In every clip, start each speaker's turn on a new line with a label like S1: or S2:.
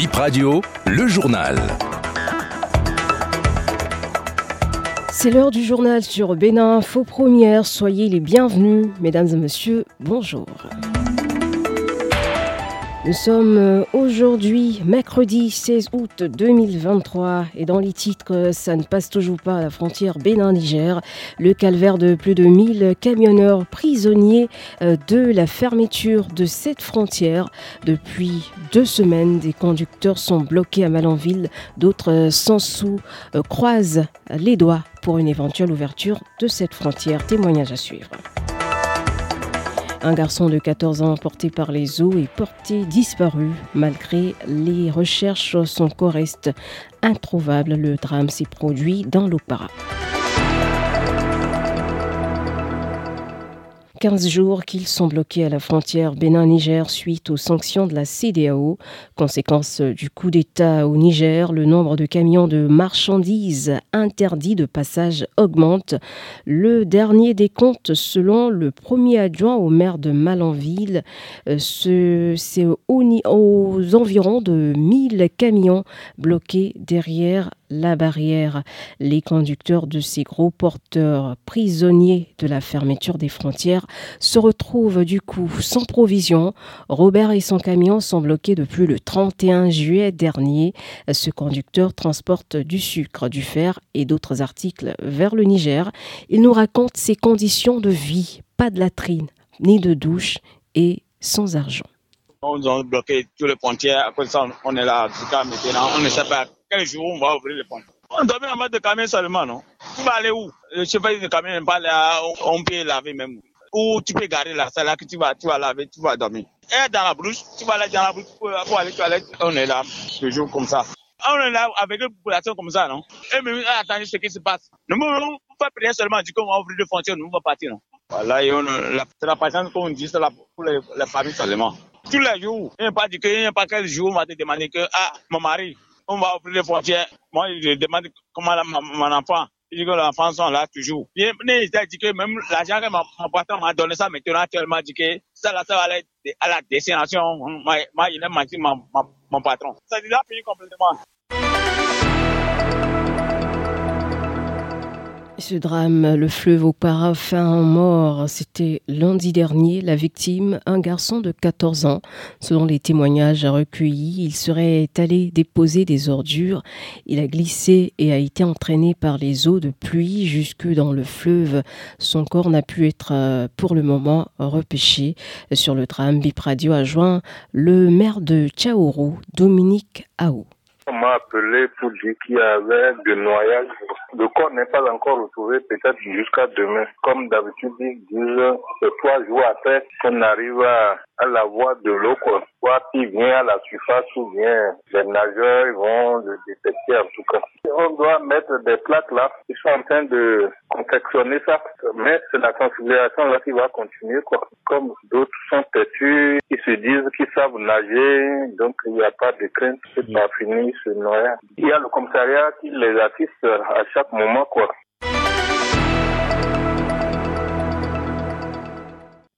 S1: Bip Radio, le journal.
S2: C'est l'heure du journal sur Bénin Faux Première. Soyez les bienvenus, mesdames et messieurs. Bonjour. Nous sommes euh, aujourd'hui mercredi 16 août 2023 et dans les titres, ça ne passe toujours pas à la frontière Bénin-Niger. Le calvaire de plus de 1000 camionneurs prisonniers euh, de la fermeture de cette frontière. Depuis deux semaines, des conducteurs sont bloqués à Malanville, d'autres euh, sans sous croisent les doigts pour une éventuelle ouverture de cette frontière. Témoignage à suivre. Un garçon de 14 ans porté par les eaux est porté disparu. Malgré les recherches, son corps reste introuvable. Le drame s'est produit dans l'Opara. 15 jours qu'ils sont bloqués à la frontière Bénin-Niger suite aux sanctions de la CDAO. Conséquence du coup d'État au Niger, le nombre de camions de marchandises interdits de passage augmente. Le dernier des comptes, selon le premier adjoint au maire de Malanville, euh, c'est aux environs de 1000 camions bloqués derrière la barrière. Les conducteurs de ces gros porteurs prisonniers de la fermeture des frontières se retrouvent du coup sans provision. Robert et son camion sont bloqués depuis le 31 juillet dernier. Ce conducteur transporte du sucre, du fer et d'autres articles vers le Niger. Il nous raconte ses conditions de vie, pas de latrine, ni de douche et sans argent.
S3: On a bloqué tous les frontières. Ça, on est là. Maintenant, on ne sait pas quel jour on va ouvrir les ponts. On doit bien mettre de camion seulement, non? Tu vas aller où? Le chauffeur de camion n'est pas là, on peut laver même. Ou tu peux garer là, c'est là que tu vas, tu vas laver, tu vas dormir. Et dans la brousse, tu vas aller dans la brousse pour, aller toilette. On est là, toujours comme ça. On est là avec une population comme ça, non? Et même attendez ce qui se passe. Nous ne pouvons pas prier seulement du coup on va ouvrir les frontières, nous va partir, non? Voilà, on, c'est la patience qu'on dit, c'est pour les, les familles seulement. Tous les jours, il n'y a pas qu'il n'y a pas quel jour on va te demander que, ah, mon mari, on va ouvrir les frontières. Moi, je demande comment mon enfant. Je dis que les enfants sont là toujours. Bien, il dit que même l'argent que mon patron m'a donné ça maintenant actuellement, dit que ça, là, ça va aller à la destination. Moi, il a menti mon, mon patron. Ça a déjà fini complètement.
S2: Ce drame, le fleuve au paraffin mort, c'était lundi dernier. La victime, un garçon de 14 ans. Selon les témoignages recueillis, il serait allé déposer des ordures. Il a glissé et a été entraîné par les eaux de pluie jusque dans le fleuve. Son corps n'a pu être euh, pour le moment repêché. Sur le drame, Bip Radio a joint le maire de Tchaourou, Dominique Aou.
S4: On m'a appelé pour dire qu'il y avait de noyage. Le corps n'est pas encore retrouvé, peut-être jusqu'à demain. Comme d'habitude, ils disent, trois jours après qu'on arrive à, la voie de l'eau, quoi. Soit il vient à la surface ou bien les nageurs ils vont le détecter en tout cas. On doit mettre des plaques là. Ils sont en train de confectionner ça. Mais c'est la configuration là qui va continuer, quoi. Comme d'autres sont têtus, ils se disent qu'ils savent nager, donc il n'y a pas de crainte. C'est pas fini Il y a le commissariat qui les assiste à chaque moment.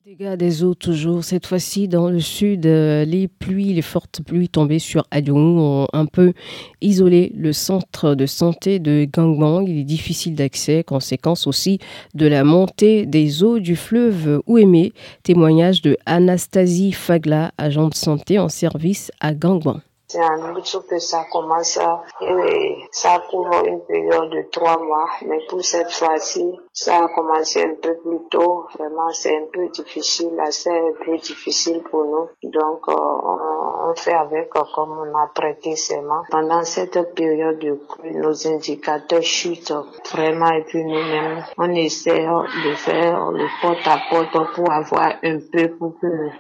S2: Dégâts des eaux toujours, cette fois-ci dans le sud, euh, les pluies, les fortes pluies tombées sur Adjong ont un peu isolé le centre de santé de Gangbang. Il est difficile d'accès, conséquence aussi de la montée des eaux du fleuve Ouémé. Témoignage de Anastasie Fagla, agent de santé en service à Gangbang.
S5: C'est en août que ça commence et ça couvre une période de trois mois. Mais pour cette fois-ci, ça a commencé un peu plus tôt. Vraiment, c'est un peu difficile, assez un peu difficile pour nous. Donc, euh, on, fait avec comme on a prêté mains. Pendant cette période de nos indicateurs chutent vraiment et puis nous-mêmes, on essaie de faire le porte-à-porte pour avoir un peu, pour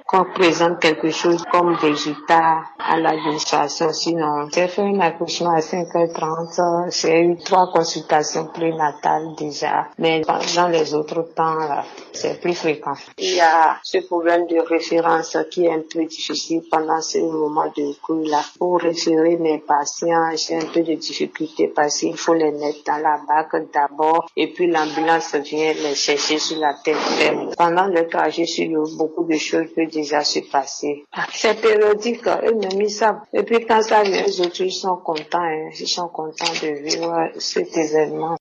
S5: qu'on présente quelque chose comme résultat à l'administration. Sinon, j'ai fait un accouchement à 5h30. J'ai eu trois consultations prénatales déjà. Mais dans les autres temps, c'est plus fréquent. Il y a ce problème de référence qui est un peu difficile pendant ce moment de cours-là. Pour référer mes patients, j'ai un peu de difficulté parce qu'il faut les mettre dans la bac d'abord et puis l'ambulance vient les chercher sur la tête ferme. Pendant le trajet sur beaucoup de choses peuvent déjà se passer. C'est périodique. Eux-mêmes, ça. Et puis quand ça vient, les autres, ils sont contents, hein. ils sont contents de vivre cet événement.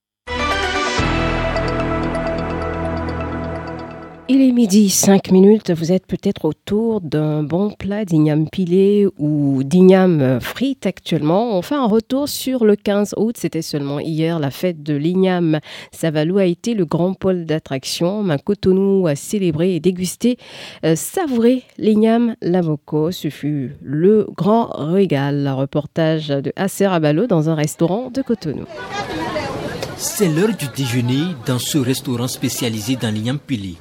S2: Il est midi 5 minutes, vous êtes peut-être autour d'un bon plat d'igname pilé ou d'igname frite actuellement. On fait un retour sur le 15 août, c'était seulement hier, la fête de l'igname Savalou a été le grand pôle d'attraction. Cotonou a célébré et dégusté, euh, savouré l'igname Lavoko. Ce fut le grand régal. Reportage de Acer Abalo dans un restaurant de Cotonou.
S6: C'est l'heure du déjeuner dans ce restaurant spécialisé dans l'igname pilé.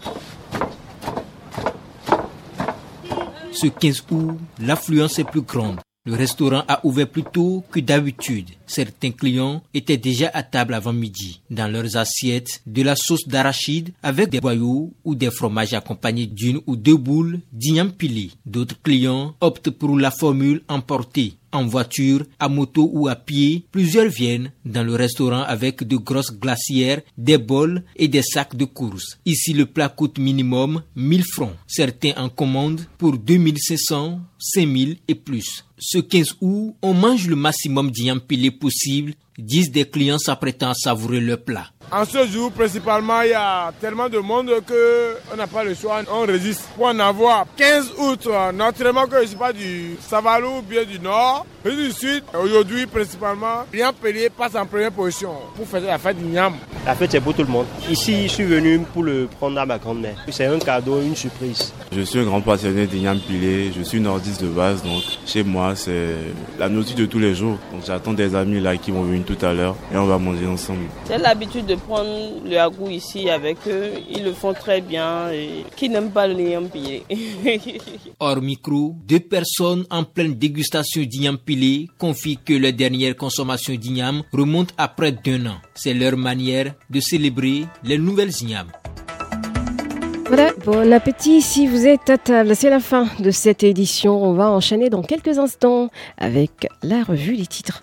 S6: Ce 15 août, l'affluence est plus grande. Le restaurant a ouvert plus tôt que d'habitude. Certains clients étaient déjà à table avant midi, dans leurs assiettes, de la sauce d'arachide avec des boyaux ou des fromages accompagnés d'une ou deux boules d'igname pilé. D'autres clients optent pour la formule emportée, en voiture, à moto ou à pied, plusieurs viennent dans le restaurant avec de grosses glacières, des bols et des sacs de course. Ici, le plat coûte minimum 1000 francs. Certains en commandent pour 2500, 5000 et plus. Ce 15 août, on mange le maximum pilé possible, disent des clients s'apprêtant à savourer le plat.
S7: En ce jour, principalement, il y a tellement de monde qu'on n'a pas le choix. On résiste pour en avoir 15 août. Naturellement que je ne suis pas du Savalou ou bien du Nord, mais du Sud. Aujourd'hui, principalement, bien payé passe en première position pour faire la fête du Niam.
S8: La fête, c'est pour tout le monde. Ici, je suis venu pour le prendre à ma grand-mère. C'est un cadeau, une surprise.
S9: Je suis un grand passionné d'igname pilé. Je suis nordiste de base, donc chez moi, c'est la nourriture de tous les jours. Donc j'attends des amis là qui vont venir tout à l'heure et on va manger ensemble.
S10: J'ai l'habitude de prendre le agou ici avec eux. Ils le font très bien. Et qui n'aime pas le l'igname pilé
S6: Hors micro, deux personnes en pleine dégustation d'igname pilé confient que leur dernière consommation d'igname remonte à près d'un an. C'est leur manière de célébrer les nouvelles ignames.
S2: Voilà, bon appétit si vous êtes à table. C'est la fin de cette édition. On va enchaîner dans quelques instants avec la revue des titres.